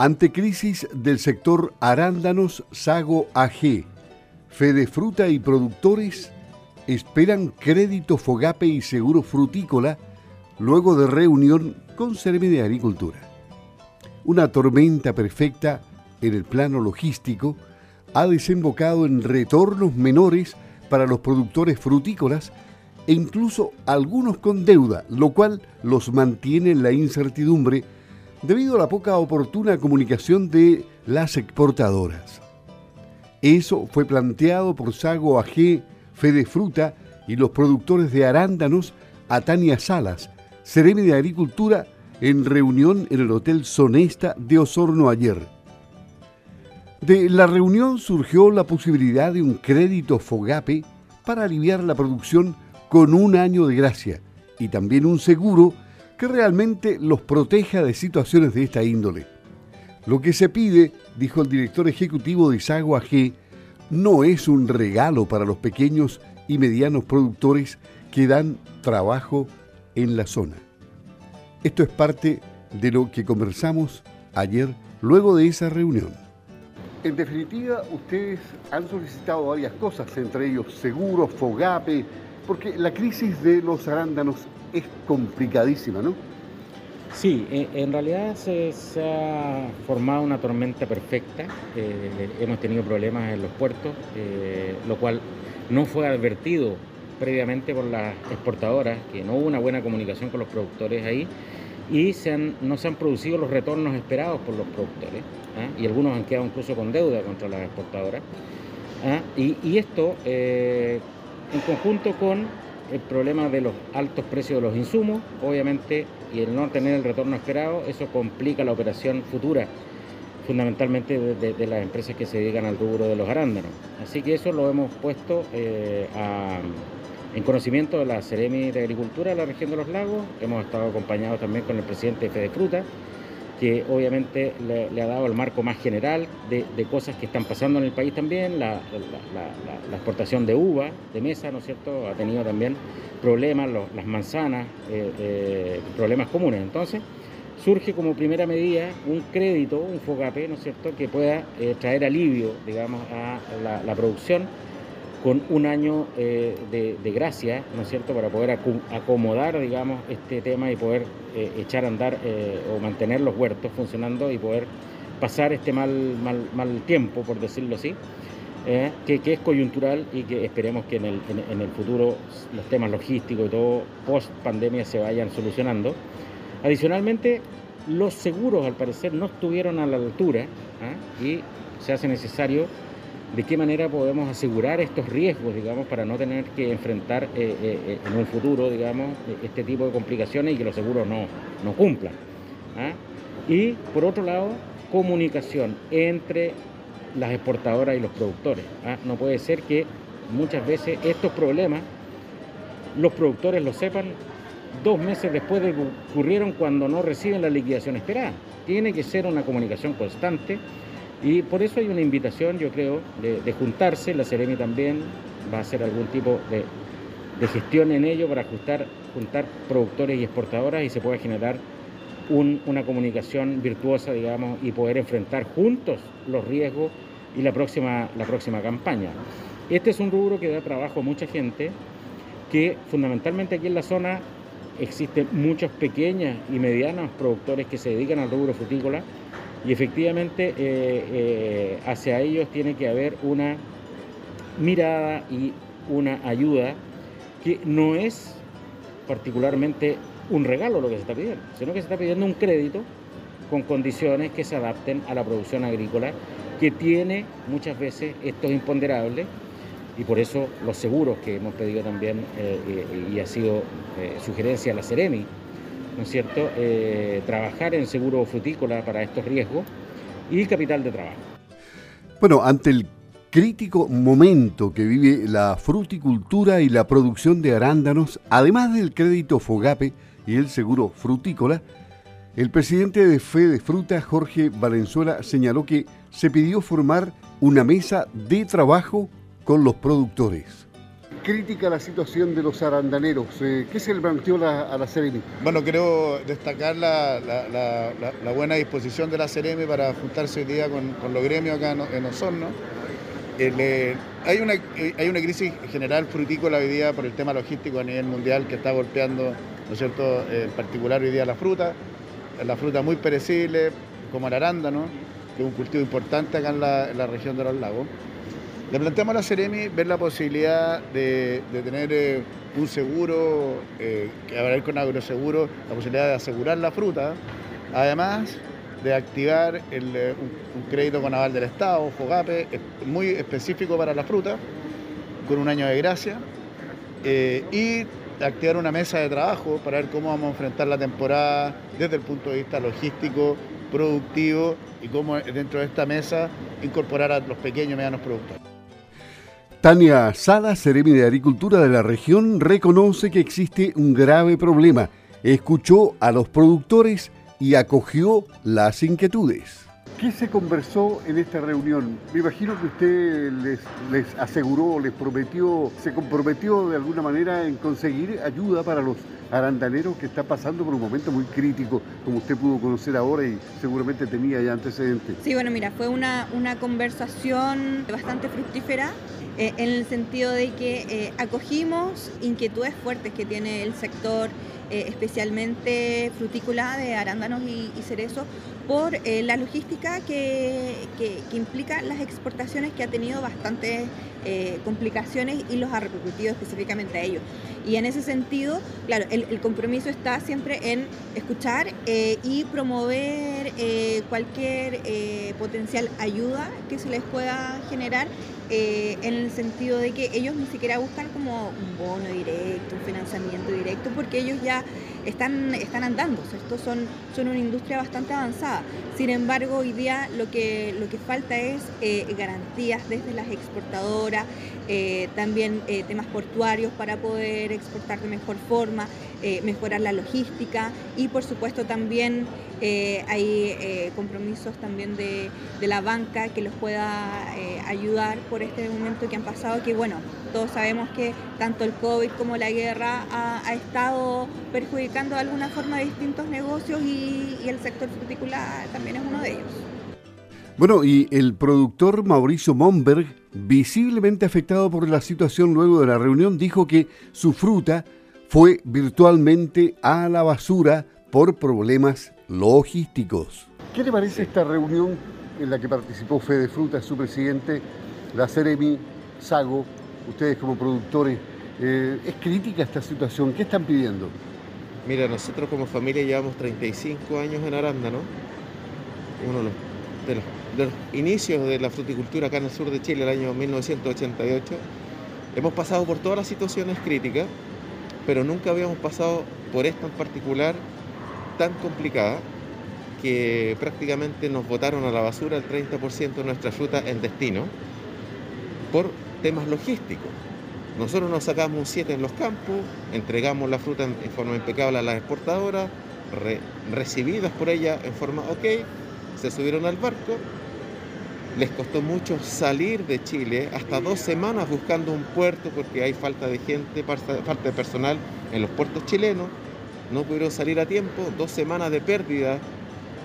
Ante crisis del sector arándanos, Sago AG, Fede Fruta y productores esperan crédito Fogape y seguro frutícola luego de reunión con Ceremi de Agricultura. Una tormenta perfecta en el plano logístico ha desembocado en retornos menores para los productores frutícolas e incluso algunos con deuda, lo cual los mantiene en la incertidumbre debido a la poca oportuna comunicación de las exportadoras. Eso fue planteado por Sago AG, Fede Fruta y los productores de arándanos a Tania Salas, Ceremi de Agricultura, en reunión en el Hotel Sonesta de Osorno ayer. De la reunión surgió la posibilidad de un crédito FOGAPE para aliviar la producción con un año de gracia y también un seguro que realmente los proteja de situaciones de esta índole. Lo que se pide, dijo el director ejecutivo de Sago AG, no es un regalo para los pequeños y medianos productores que dan trabajo en la zona. Esto es parte de lo que conversamos ayer luego de esa reunión. En definitiva, ustedes han solicitado varias cosas, entre ellos seguros, FOGAPE, porque la crisis de los arándanos es complicadísima, ¿no? Sí, en realidad se, ha formado una tormenta perfecta. Eh, hemos tenido problemas en los puertos, eh, lo cual no fue advertido previamente por las exportadoras, que no hubo una buena comunicación con los productores ahí y se no se han producido los retornos esperados por los productores ¿ah? y algunos han quedado incluso con deuda contra las exportadoras. ¿ah? Y, esto eh, en conjunto con el problema de los altos precios de los insumos, obviamente, y el no tener el retorno esperado, eso complica la operación futura, fundamentalmente de, las empresas que se dedican al rubro de los arándanos. Así que eso lo hemos puesto eh, en conocimiento de la Ceremi de Agricultura de la región de los lagos. Hemos estado acompañados también con el presidente de Fede Fruta, que obviamente le, ha dado el marco más general de, cosas que están pasando en el país también, la, exportación de uva, de mesa, ¿no es cierto? Ha tenido también problemas, las manzanas, eh, eh, problemas comunes. Entonces, surge como primera medida un crédito, un FOGAPE, ¿no es cierto?, que pueda eh, traer alivio, digamos, a la producción con un año eh, de, gracia, ¿no es cierto?, para poder acomodar, digamos, este tema y poder eh, echar a andar eh, o mantener los huertos funcionando y poder pasar este mal, mal, tiempo, por decirlo así, que, es coyuntural y que esperemos que en el, en, el, futuro los temas logísticos y todo post pandemia se vayan solucionando. Adicionalmente, los seguros al parecer no estuvieron a la altura y se hace necesario de qué manera podemos asegurar estos riesgos, digamos, para no tener que enfrentar eh, eh, eh, en un futuro, digamos, este tipo de complicaciones y que los seguros no, no cumplan. ¿ah? Y por otro lado, comunicación entre las exportadoras y los productores. ¿ah? No puede ser que muchas veces estos problemas los productores lo sepan dos meses después de que ocurrieron cuando no reciben la liquidación esperada. Tiene que ser una comunicación constante y por eso hay una invitación, yo creo, de, juntarse, la Ceremi también va a hacer algún tipo de, gestión en ello para juntar productores y exportadoras y se pueda generar una comunicación virtuosa, digamos, y poder enfrentar juntos los riesgos y la próxima, la próxima campaña. Este es un rubro que da trabajo a mucha gente, que fundamentalmente aquí en la zona existen muchos pequeños y medianos productores que se dedican al rubro frutícola y efectivamente eh, eh, hacia ellos tiene que haber una mirada y una ayuda que no es particularmente un regalo lo que se está pidiendo, sino que se está pidiendo un crédito con condiciones que se adapten a la producción agrícola, que tiene muchas veces estos imponderables, y por eso los seguros que hemos pedido también, eh, y ha sido sugerencia a la Ceremi, ¿no es cierto?, eh, trabajar en seguro frutícola para estos riesgos y capital de trabajo. Bueno, ante el crítico momento que vive la fruticultura y la producción de arándanos, además del crédito FOGAPE y el seguro frutícola, el presidente de Fe Fruta, Jorge Valenzuela, señaló que se pidió formar una mesa de trabajo con los productores. Crítica la situación de los arandaneros. Eh, ¿Qué se le planteó a la Ceremi? Bueno, quiero destacar la, buena disposición de la Ceremi para juntarse hoy día con, los gremios acá en, Osorno. Eh, hay, una, hay crisis general frutícola hoy día por el tema logístico a nivel mundial que está golpeando, ¿no cierto?, en particular hoy día la fruta, la fruta muy perecible, como el arándano, que es un cultivo importante acá en la región de los lagos. Le planteamos a la Ceremi ver la posibilidad de, tener eh, un seguro, eh, que habrá con agroseguro, la posibilidad de asegurar la fruta, además de activar eh, un, crédito con aval del Estado, FOGAPE, muy específico para la fruta, con un año de gracia, y activar una mesa de trabajo para ver cómo vamos a enfrentar la temporada desde el punto de vista logístico, productivo y cómo dentro de esta mesa incorporar a los pequeños y medianos productores. Tania Sada, Ceremi de Agricultura de la región, reconoce que existe un grave problema. Escuchó a los productores y acogió las inquietudes. ¿Qué se conversó en esta reunión? Me imagino que usted les, les aseguró, les prometió, se comprometió de alguna manera en conseguir ayuda para los arandaneros que está pasando por un momento muy crítico, como usted pudo conocer ahora y seguramente tenía ya antecedentes. Sí, bueno, mira, fue una, una conversación bastante fructífera eh, en el sentido de que eh, acogimos inquietudes fuertes que tiene el sector, eh, especialmente frutícola de arándanos y, y cerezos, por la logística que, implica las exportaciones que ha tenido bastantes complicaciones y los ha repercutido específicamente a ellos. Y en ese sentido, claro, el, compromiso está siempre en escuchar y promover cualquier potencial ayuda que se les pueda generar eh, en el sentido de que ellos ni siquiera buscan como un bono directo, un financiamiento directo, porque ellos ya están, están andando, estos son, son una industria bastante avanzada. Sin embargo, hoy día lo que, lo que falta es eh, garantías desde las exportadoras, eh, también temas portuarios para poder exportar de mejor forma, mejorar la logística y por supuesto también hay compromisos también de, de, la banca que los pueda ayudar por este momento que han pasado, que bueno, todos sabemos que tanto el COVID como la guerra ha, estado perjudicando de alguna forma distintos negocios y, el sector fruticular también es uno de ellos. Bueno, y el productor Mauricio Momberg, visiblemente afectado por la situación luego de la reunión, dijo que su fruta fue virtualmente a la basura por problemas logísticos. ¿Qué le parece esta reunión en la que participó Fede Fruta, su presidente, la Ceremi, Sago, ustedes como productores, eh, ¿es crítica esta situación? ¿Qué están pidiendo? Mira, nosotros como familia llevamos 35 años en Arándano, uno de los, de los, inicios de la fruticultura acá en el sur de Chile, el año 1988. Hemos pasado por todas las situaciones críticas, pero nunca habíamos pasado por esta en particular tan complicada que prácticamente nos botaron a la basura el 30% de nuestra fruta en destino por temas logísticos. Nosotros nos sacamos un 7 en los campos, entregamos la fruta en, forma impecable a las exportadoras, recibidas por ellas en forma ok, se subieron al barco, les costó mucho salir de Chile, hasta dos semanas buscando un puerto porque hay falta de gente, falta de personal en los puertos chilenos, no pudieron salir a tiempo, dos semanas de pérdida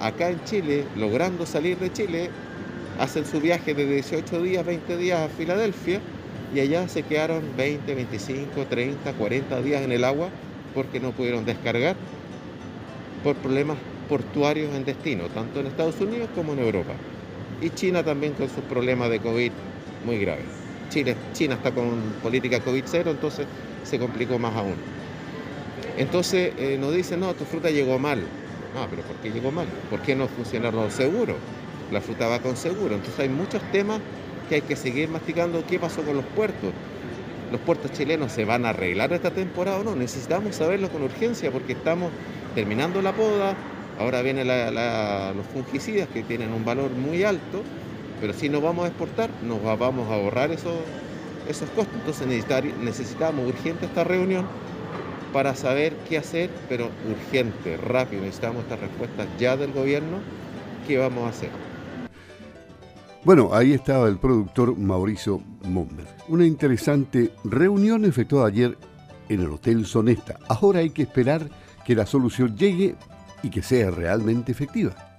acá en Chile, logrando salir de Chile, hacen su viaje de 18 días, 20 días a Filadelfia y allá se quedaron 20, 25, 30, 40 días en el agua porque no pudieron descargar por problemas portuarios en destino, tanto en Estados Unidos como en Europa. Y China también con sus problemas de COVID muy graves. Chile, China está con política COVID cero, entonces se complicó más aún. Entonces eh, nos dicen, no, tu fruta llegó mal. No, pero ¿por qué llegó mal? ¿Por qué no funcionaron los seguros? la fruta va con seguro. Entonces hay muchos temas que hay que seguir masticando. ¿Qué pasó con los puertos? ¿Los puertos chilenos se van a arreglar esta temporada o no? Necesitamos saberlo con urgencia porque estamos terminando la poda, ahora vienen los fungicidas que tienen un valor muy alto, pero si no vamos a exportar, nos vamos a ahorrar esos, esos costos. Entonces necesitamos urgente esta reunión para saber qué hacer, pero urgente, rápido. Necesitamos estas respuestas ya del gobierno. ¿Qué vamos a hacer? Bueno, ahí estaba el productor Mauricio Momber. Una interesante reunión efectuada ayer en el Hotel Sonesta. Ahora hay que esperar que la solución llegue y que sea realmente efectiva.